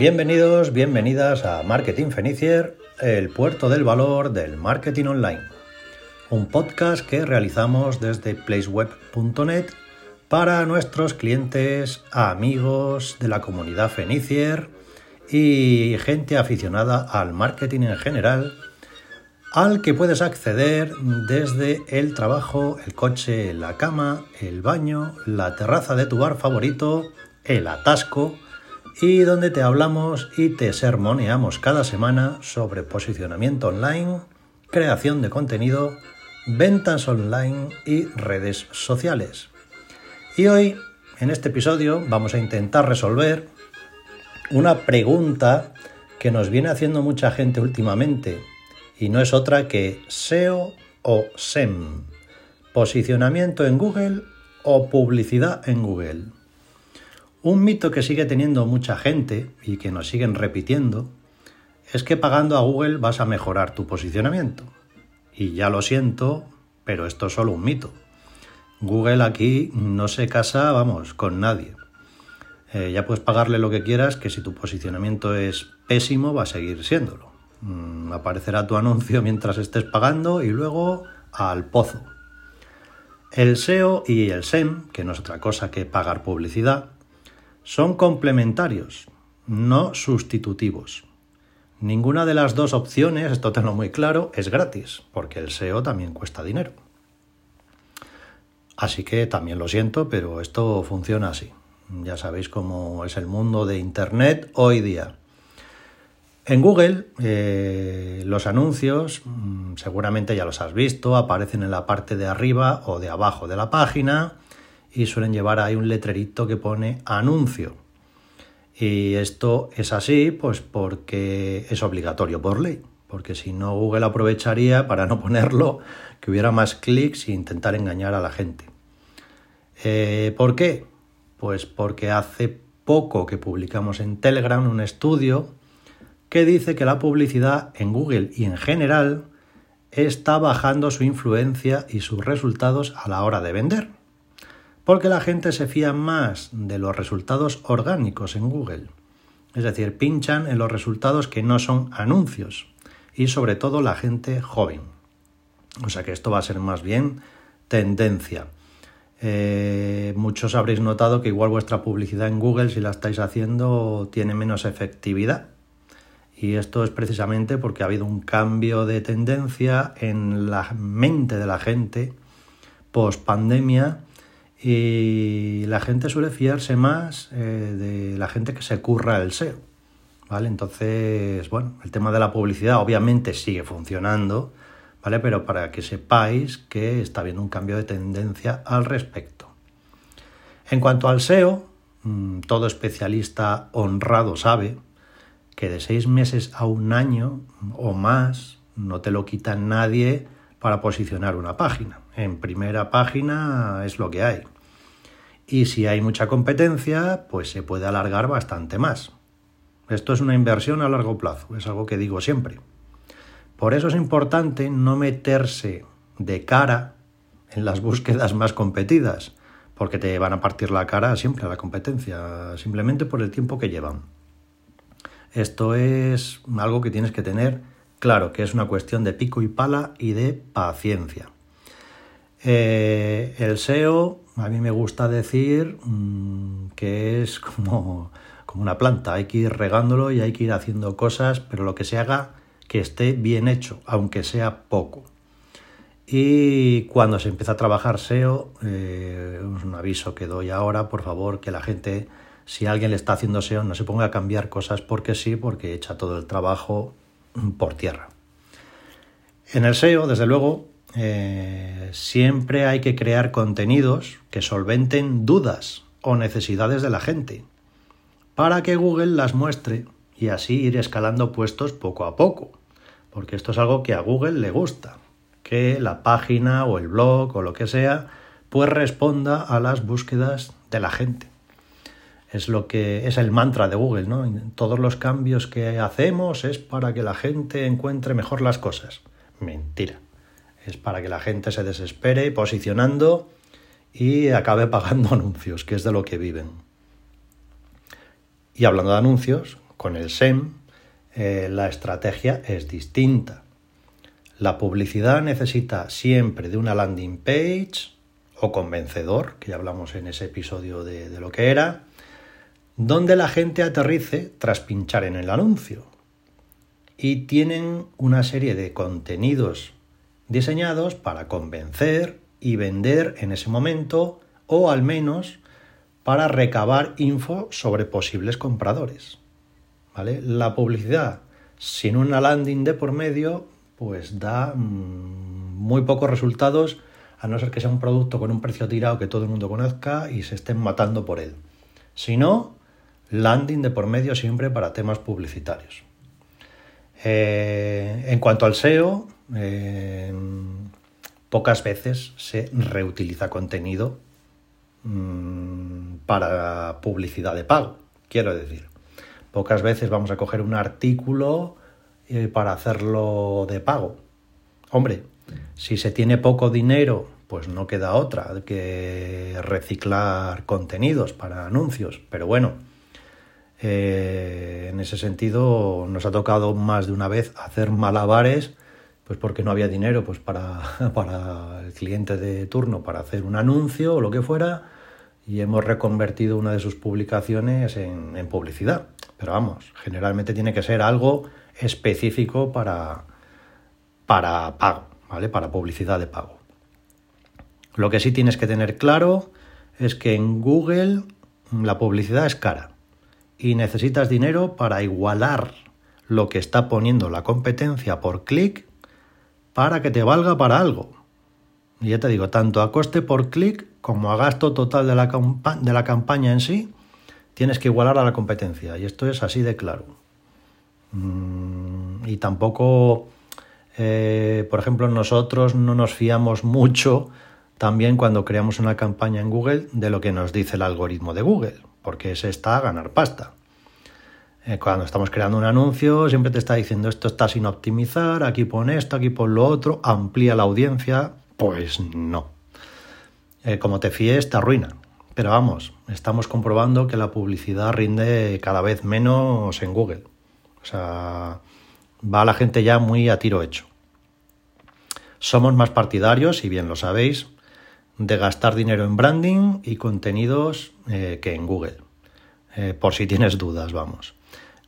Bienvenidos, bienvenidas a Marketing Fenicier, el puerto del valor del marketing online. Un podcast que realizamos desde placeweb.net para nuestros clientes, amigos de la comunidad Fenicier y gente aficionada al marketing en general, al que puedes acceder desde el trabajo, el coche, la cama, el baño, la terraza de tu bar favorito, el atasco, y donde te hablamos y te sermoneamos cada semana sobre posicionamiento online, creación de contenido, ventas online y redes sociales. Y hoy, en este episodio, vamos a intentar resolver una pregunta que nos viene haciendo mucha gente últimamente y no es otra que SEO o SEM, posicionamiento en Google o publicidad en Google. Un mito que sigue teniendo mucha gente y que nos siguen repitiendo es que pagando a Google vas a mejorar tu posicionamiento. Y ya lo siento, pero esto es solo un mito. Google aquí no se casa, vamos, con nadie. Eh, ya puedes pagarle lo que quieras, que si tu posicionamiento es pésimo va a seguir siéndolo. Mm, aparecerá tu anuncio mientras estés pagando y luego al pozo. El SEO y el SEM, que no es otra cosa que pagar publicidad, son complementarios, no sustitutivos. Ninguna de las dos opciones, esto tenlo muy claro, es gratis, porque el SEO también cuesta dinero. Así que también lo siento, pero esto funciona así. Ya sabéis cómo es el mundo de Internet hoy día. En Google, eh, los anuncios, mm, seguramente ya los has visto, aparecen en la parte de arriba o de abajo de la página y suelen llevar ahí un letrerito que pone anuncio. Y esto es así pues porque es obligatorio por ley, porque si no Google aprovecharía para no ponerlo, que hubiera más clics e intentar engañar a la gente. Eh, ¿Por qué? Pues porque hace poco que publicamos en Telegram un estudio que dice que la publicidad en Google y en general está bajando su influencia y sus resultados a la hora de vender porque la gente se fía más de los resultados orgánicos en Google. Es decir, pinchan en los resultados que no son anuncios y sobre todo la gente joven. O sea que esto va a ser más bien tendencia. Eh, muchos habréis notado que igual vuestra publicidad en Google, si la estáis haciendo, tiene menos efectividad. Y esto es precisamente porque ha habido un cambio de tendencia en la mente de la gente post pandemia y la gente suele fiarse más eh, de la gente que se curra el SEO. ¿Vale? Entonces, bueno, el tema de la publicidad obviamente sigue funcionando, ¿vale? Pero para que sepáis que está habiendo un cambio de tendencia al respecto. En cuanto al SEO, mm, todo especialista honrado sabe que de seis meses a un año o más no te lo quita nadie para posicionar una página. En primera página es lo que hay. Y si hay mucha competencia, pues se puede alargar bastante más. Esto es una inversión a largo plazo, es algo que digo siempre. Por eso es importante no meterse de cara en las búsquedas más competidas, porque te van a partir la cara siempre a la competencia, simplemente por el tiempo que llevan. Esto es algo que tienes que tener claro, que es una cuestión de pico y pala y de paciencia. Eh, el SEO, a mí me gusta decir mm, que es como, como una planta, hay que ir regándolo y hay que ir haciendo cosas, pero lo que se haga que esté bien hecho, aunque sea poco. Y cuando se empieza a trabajar SEO, eh, es un aviso que doy ahora, por favor, que la gente, si alguien le está haciendo SEO, no se ponga a cambiar cosas porque sí, porque echa todo el trabajo por tierra. En el SEO, desde luego, eh, siempre hay que crear contenidos que solventen dudas o necesidades de la gente para que Google las muestre y así ir escalando puestos poco a poco. Porque esto es algo que a Google le gusta, que la página o el blog o lo que sea pues responda a las búsquedas de la gente. Es lo que es el mantra de Google, ¿no? Todos los cambios que hacemos es para que la gente encuentre mejor las cosas. Mentira es para que la gente se desespere posicionando y acabe pagando anuncios, que es de lo que viven. Y hablando de anuncios, con el SEM, eh, la estrategia es distinta. La publicidad necesita siempre de una landing page o convencedor, que ya hablamos en ese episodio de, de lo que era, donde la gente aterrice tras pinchar en el anuncio. Y tienen una serie de contenidos diseñados para convencer y vender en ese momento o al menos para recabar info sobre posibles compradores. ¿Vale? La publicidad sin una landing de por medio pues da mm, muy pocos resultados a no ser que sea un producto con un precio tirado que todo el mundo conozca y se estén matando por él. Si no, landing de por medio siempre para temas publicitarios. Eh, en cuanto al SEO, eh, pocas veces se reutiliza contenido mm, para publicidad de pago, quiero decir. Pocas veces vamos a coger un artículo eh, para hacerlo de pago. Hombre, si se tiene poco dinero, pues no queda otra que reciclar contenidos para anuncios. Pero bueno, eh, en ese sentido nos ha tocado más de una vez hacer malabares, pues porque no había dinero pues para, para el cliente de turno para hacer un anuncio o lo que fuera, y hemos reconvertido una de sus publicaciones en, publicidad. Pero vamos, generalmente tiene que ser algo específico para, para pago, ¿vale? Para publicidad de pago. Lo que sí tienes que tener claro es que en Google la publicidad es cara y necesitas dinero para igualar lo que está poniendo la competencia por clic para que te valga para algo. Y ya te digo, tanto a coste por clic como a gasto total de la, campaña en sí, tienes que igualar a la competencia. Y esto es así de claro. Mm, y tampoco, eh, por ejemplo, nosotros no nos fiamos mucho también cuando creamos una campaña en Google de lo que nos dice el algoritmo de Google porque ese está a ganar pasta. Eh, cuando estamos creando un anuncio, siempre te está diciendo esto está sin optimizar, aquí pon esto, aquí pon lo otro, amplía la audiencia. Pues no. Eh, como te fíes, te arruina. Pero vamos, estamos comprobando que la publicidad rinde cada vez menos en Google. O sea, va la gente ya muy a tiro hecho. Somos más partidarios, y bien lo sabéis, de gastar dinero en branding y contenidos eh, que en Google. Por si tienes dudas, vamos.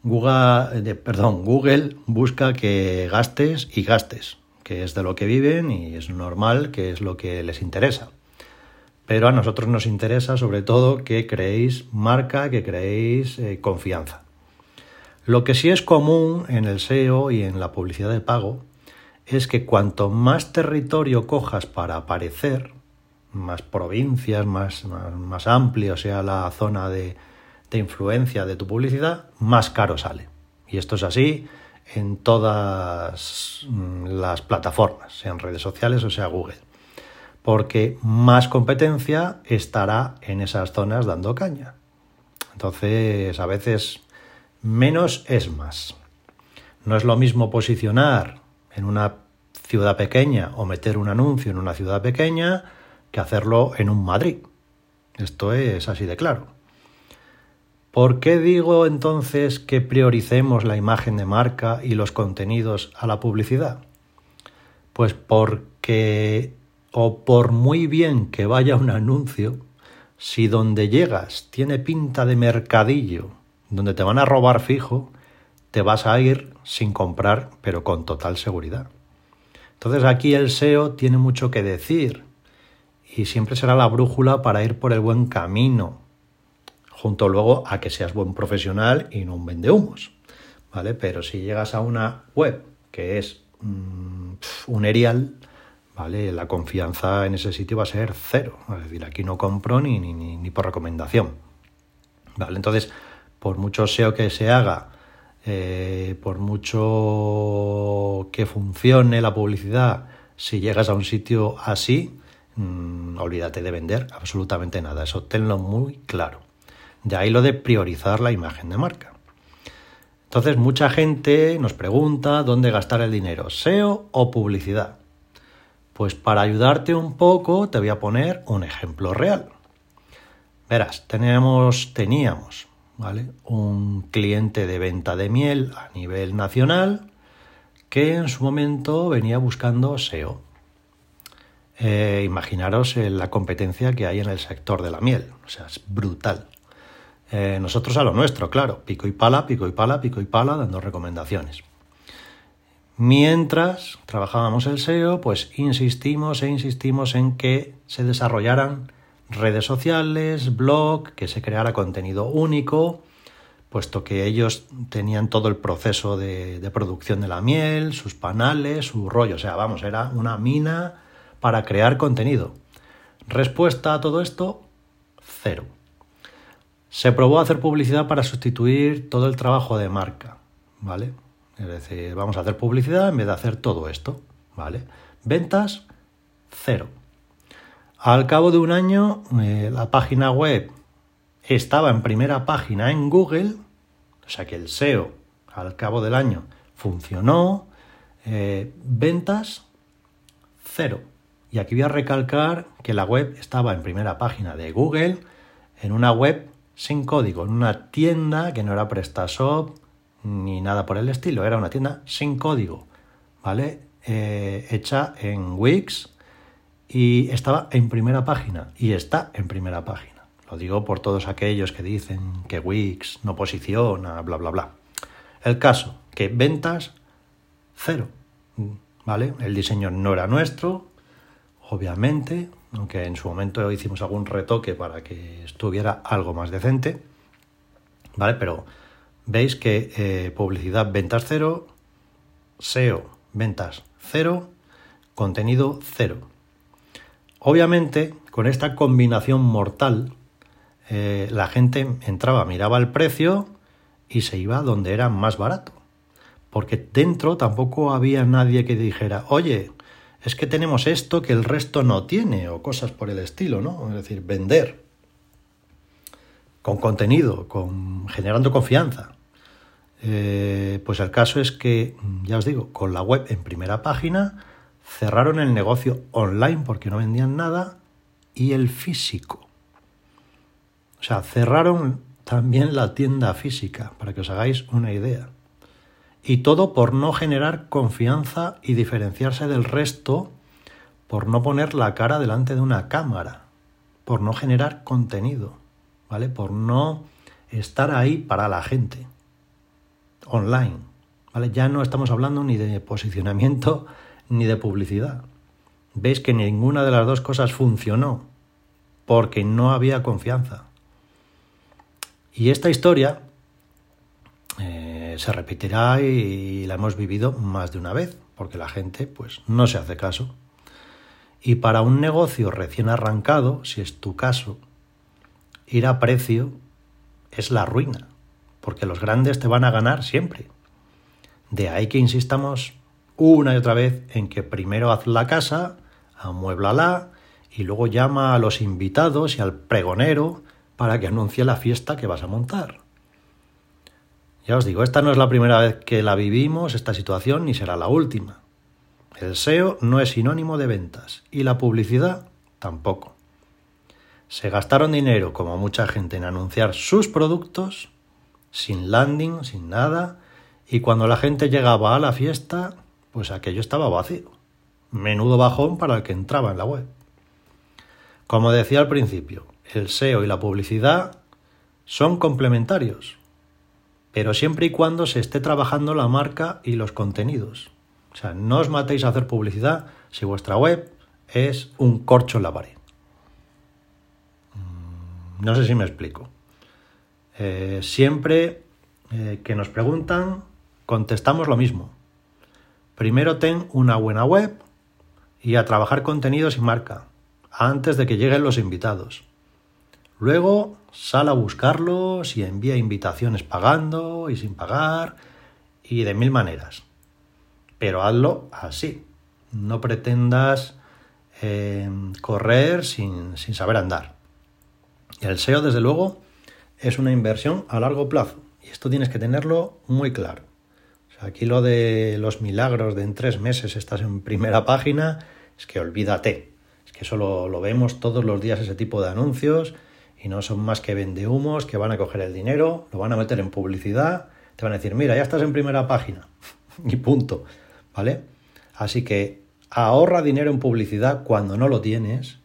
Google, eh, Google busca que gastes y gastes, que es de lo que viven y es normal que es lo que les interesa. Pero a nosotros nos interesa sobre todo que creéis marca, que creéis confianza. Lo que sí es común en el SEO y en la publicidad de pago es que cuanto más territorio cojas para aparecer, más provincias, más, más, amplio sea la zona de, de influencia de tu publicidad, más caro sale. Y esto es así en todas mm, las plataformas, sean redes sociales o sea Google. Porque más competencia estará en esas zonas dando caña. Entonces, a veces menos es más. No es lo mismo posicionar en una ciudad pequeña o meter un anuncio en una ciudad pequeña que hacerlo en un Madrid. Esto es así de claro. ¿Por qué digo entonces que prioricemos la imagen de marca y los contenidos a la publicidad? Pues porque, o por muy bien que vaya un anuncio, si donde llegas tiene pinta de mercadillo, donde te van a robar fijo, te vas a ir sin comprar, pero con total seguridad. Entonces aquí el SEO tiene mucho que decir y siempre será la brújula para ir por el buen camino, junto luego a que seas buen profesional y no un vendehumos, ¿vale? Pero si llegas a una web que es mm, un erial, ¿vale? La confianza en ese sitio va a ser cero, es decir, aquí no compro ni, ni, ni por recomendación, ¿vale? Entonces, por mucho SEO que se haga, eh, por mucho que funcione la publicidad, si llegas a un sitio así, Mm, olvídate de vender absolutamente nada. Eso tenlo muy claro. De ahí lo de priorizar la imagen de marca. Entonces, mucha gente nos pregunta dónde gastar el dinero, SEO o publicidad. Pues para ayudarte un poco te voy a poner un ejemplo real. Verás, teníamos. Un cliente de venta de miel a nivel nacional que en su momento venía buscando SEO. Eh, imaginaros eh, la competencia que hay en el sector de la miel, o sea, es brutal. Eh, nosotros a lo nuestro, claro, pico y pala, pico y pala, pico y pala, dando recomendaciones. Mientras trabajábamos el SEO, pues insistimos e insistimos en que se desarrollaran redes sociales, blog, que se creara contenido único, puesto que ellos tenían todo el proceso de, de, producción de la miel, sus panales, su rollo, o sea, vamos, era una mina para crear contenido. Respuesta a todo esto, cero. Se probó hacer publicidad para sustituir todo el trabajo de marca, ¿vale? Es decir, vamos a hacer publicidad en vez de hacer todo esto, ¿vale? Ventas, cero. Al cabo de un año, eh, la página web estaba en primera página en Google, o sea que el SEO al cabo del año funcionó, eh, ventas, cero. Y aquí voy a recalcar que la web estaba en primera página de Google, en una web sin código, en una tienda que no era PrestaShop ni nada por el estilo, era una tienda sin código, ¿vale? Eh, hecha en Wix y estaba en primera página y está en primera página. Lo digo por todos aquellos que dicen que Wix no posiciona, bla, bla, bla. El caso, que ventas, cero, ¿vale? El diseño no era nuestro, obviamente, aunque en su momento hicimos algún retoque para que estuviera algo más decente, ¿vale? Pero veis que eh, publicidad ventas cero, SEO ventas cero, contenido cero. Obviamente, con esta combinación mortal, eh, la gente entraba, miraba el precio y se iba donde era más barato. Porque dentro tampoco había nadie que dijera, oye, es que tenemos esto que el resto no tiene o cosas por el estilo, ¿no? Es decir, vender con contenido, con generando confianza. Eh, pues el caso es que, ya os digo, con la web en primera página cerraron el negocio online porque no vendían nada y el físico. O sea, cerraron también la tienda física, para que os hagáis una idea. Y todo por no generar confianza y diferenciarse del resto, por no poner la cara delante de una cámara, por no generar contenido, ¿vale? Por no estar ahí para la gente, online, ¿vale? Ya no estamos hablando ni de posicionamiento ni de publicidad. Veis que ninguna de las dos cosas funcionó, porque no había confianza. Y esta historia se repetirá y la hemos vivido más de una vez, porque la gente pues no se hace caso. Y para un negocio recién arrancado, si es tu caso, ir a precio es la ruina, porque los grandes te van a ganar siempre. De ahí que insistamos una y otra vez en que primero haz la casa, amuéblala y luego llama a los invitados y al pregonero para que anuncie la fiesta que vas a montar. Ya os digo, esta no es la primera vez que la vivimos, esta situación, ni será la última. El SEO no es sinónimo de ventas y la publicidad tampoco. Se gastaron dinero, como mucha gente, en anunciar sus productos, sin landing, sin nada, y cuando la gente llegaba a la fiesta, pues aquello estaba vacío. Menudo bajón para el que entraba en la web. Como decía al principio, el SEO y la publicidad son complementarios pero siempre y cuando se esté trabajando la marca y los contenidos. O sea, no os matéis a hacer publicidad si vuestra web es un corcho en la pared. Mm, no sé si me explico. Eh, siempre eh, que nos preguntan, contestamos lo mismo. Primero ten una buena web y a trabajar contenidos y marca, antes de que lleguen los invitados. Luego sal a buscarlos y envía invitaciones pagando y sin pagar y de mil maneras. Pero hazlo así. No pretendas eh, correr sin, sin saber andar. El SEO, desde luego, es una inversión a largo plazo. Y esto tienes que tenerlo muy claro. aquí lo de los milagros de en tres meses estás en primera página, es que olvídate. Es que eso lo vemos todos los días ese tipo de anuncios y no son más que vendehumos que van a coger el dinero, lo van a meter en publicidad, te van a decir, mira, ya estás en primera página y punto, ¿vale? Así que ahorra dinero en publicidad cuando no lo tienes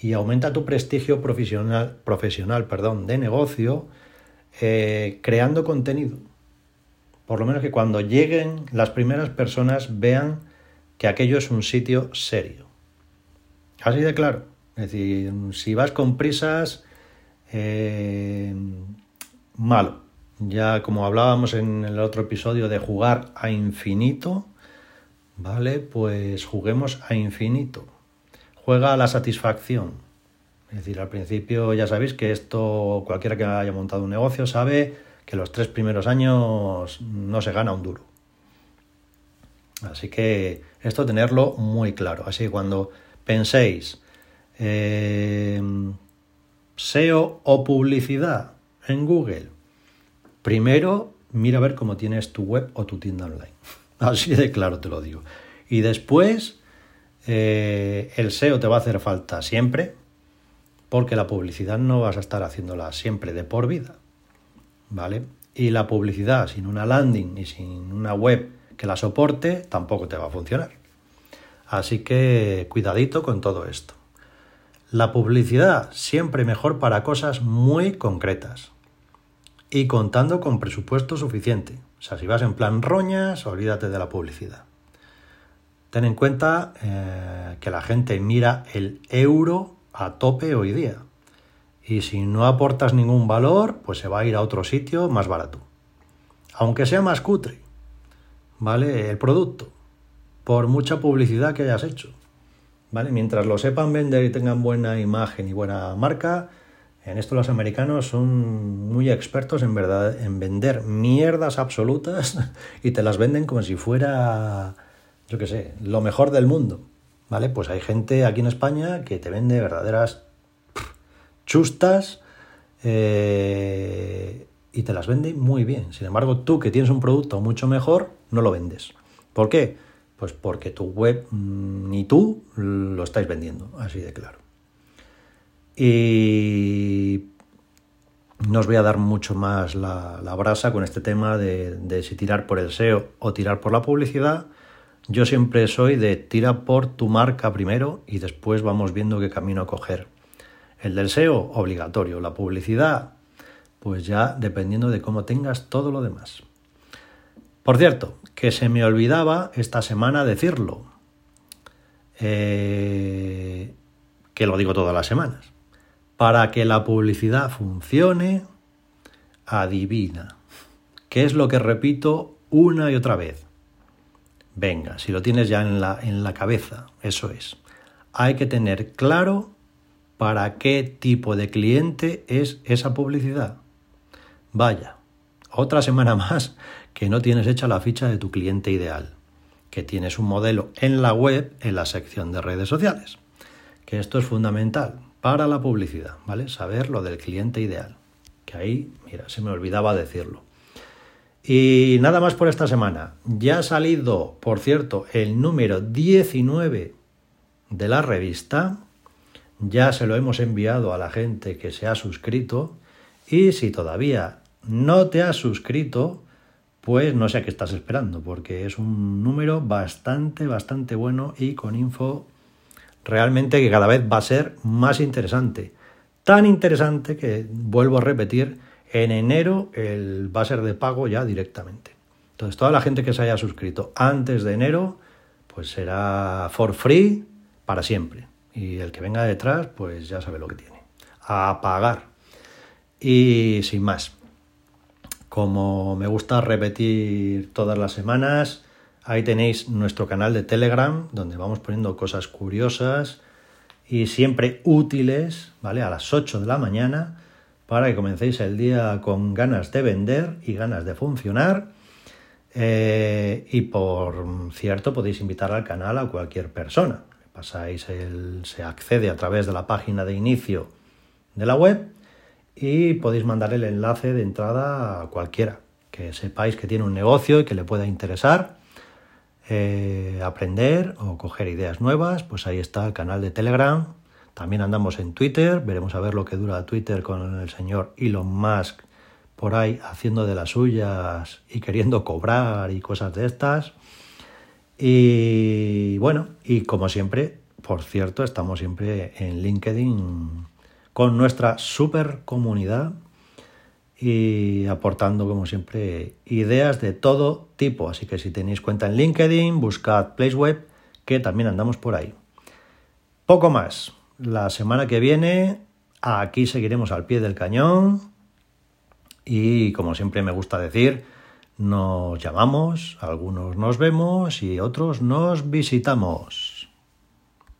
y aumenta tu prestigio profesional, profesional perdón, de negocio eh, creando contenido. Por lo menos que cuando lleguen las primeras personas vean que aquello es un sitio serio. Así de claro. Es decir, si vas con prisas, eh, malo. Ya como hablábamos en el otro episodio de jugar a infinito, ¿vale? Pues juguemos a infinito. Juega a la satisfacción. Es decir, al principio ya sabéis que esto, cualquiera que haya montado un negocio sabe que los tres primeros años no se gana un duro. Así que esto tenerlo muy claro. Así que cuando penséis eh, SEO o publicidad en Google, primero mira a ver cómo tienes tu web o tu tienda online. Así de claro te lo digo. Y después eh, el SEO te va a hacer falta siempre, porque la publicidad no vas a estar haciéndola siempre de por vida. ¿Vale? Y la publicidad sin una landing y sin una web que la soporte tampoco te va a funcionar. Así que cuidadito con todo esto. La publicidad siempre mejor para cosas muy concretas y contando con presupuesto suficiente. O sea, si vas en plan roñas, olvídate de la publicidad. Ten en cuenta eh, que la gente mira el euro a tope hoy día. Y si no aportas ningún valor, pues se va a ir a otro sitio más barato. Aunque sea más cutre, ¿vale? El producto, por mucha publicidad que hayas hecho. ¿Vale? Mientras lo sepan vender y tengan buena imagen y buena marca, en esto los americanos son muy expertos en verdad en vender mierdas absolutas y te las venden como si fuera, yo qué sé, lo mejor del mundo, ¿vale? Pues hay gente aquí en España que te vende verdaderas chustas eh, y te las vende muy bien. Sin embargo, tú que tienes un producto mucho mejor, no lo vendes. ¿Por qué? Pues porque tu web mm, ni tú lo estáis vendiendo, así de claro. Y no os voy a dar mucho más la, brasa con este tema de, de, si tirar por el SEO o tirar por la publicidad. Yo siempre soy de tira por tu marca primero y después vamos viendo qué camino coger. El del SEO, obligatorio. La publicidad, pues ya dependiendo de cómo tengas todo lo demás. Por cierto, que se me olvidaba esta semana decirlo, eh, que lo digo todas las semanas. Para que la publicidad funcione, adivina. ¿Qué es lo que repito una y otra vez? Venga, si lo tienes ya en la, en la cabeza, eso es. Hay que tener claro para qué tipo de cliente es esa publicidad. Vaya, otra semana más que no tienes hecha la ficha de tu cliente ideal, que tienes un modelo en la web en la sección de redes sociales, que esto es fundamental para la publicidad, ¿vale? Saber lo del cliente ideal, que ahí, mira, se me olvidaba decirlo. Y nada más por esta semana. Ya ha salido, por cierto, el número 19 de la revista. Ya se lo hemos enviado a la gente que se ha suscrito. Y si todavía no te has suscrito, pues no sé a qué estás esperando, porque es un número bastante, bastante bueno y con info realmente que cada vez va a ser más interesante. Tan interesante que, vuelvo a repetir, en enero el, va a ser de pago ya directamente. Entonces, toda la gente que se haya suscrito antes de enero, pues será for free para siempre. Y el que venga detrás, pues ya sabe lo que tiene. A pagar. Y sin más. Como me gusta repetir todas las semanas, ahí tenéis nuestro canal de Telegram, donde vamos poniendo cosas curiosas y siempre útiles, ¿vale? A las 8 de la mañana, para que comencéis el día con ganas de vender y ganas de funcionar. Eh, y por cierto, podéis invitar al canal a cualquier persona. Pasáis el, se accede a través de la página de inicio de la web y podéis mandar el enlace de entrada a cualquiera que sepáis que tiene un negocio y que le pueda interesar eh, aprender o coger ideas nuevas, pues ahí está el canal de Telegram, También andamos en Twitter, veremos a ver lo que dura Twitter con el señor Elon Musk por ahí haciendo de las suyas y queriendo cobrar y cosas de estas. Y bueno, y como siempre, por cierto, estamos siempre en LinkedIn con nuestra super comunidad y aportando, como siempre, ideas de todo tipo. Así que si tenéis cuenta en LinkedIn, buscad PlaceWeb, que también andamos por ahí. Poco más. La semana que viene, aquí seguiremos al pie del cañón. Y como siempre me gusta decir, nos llamamos, algunos nos vemos y otros nos visitamos.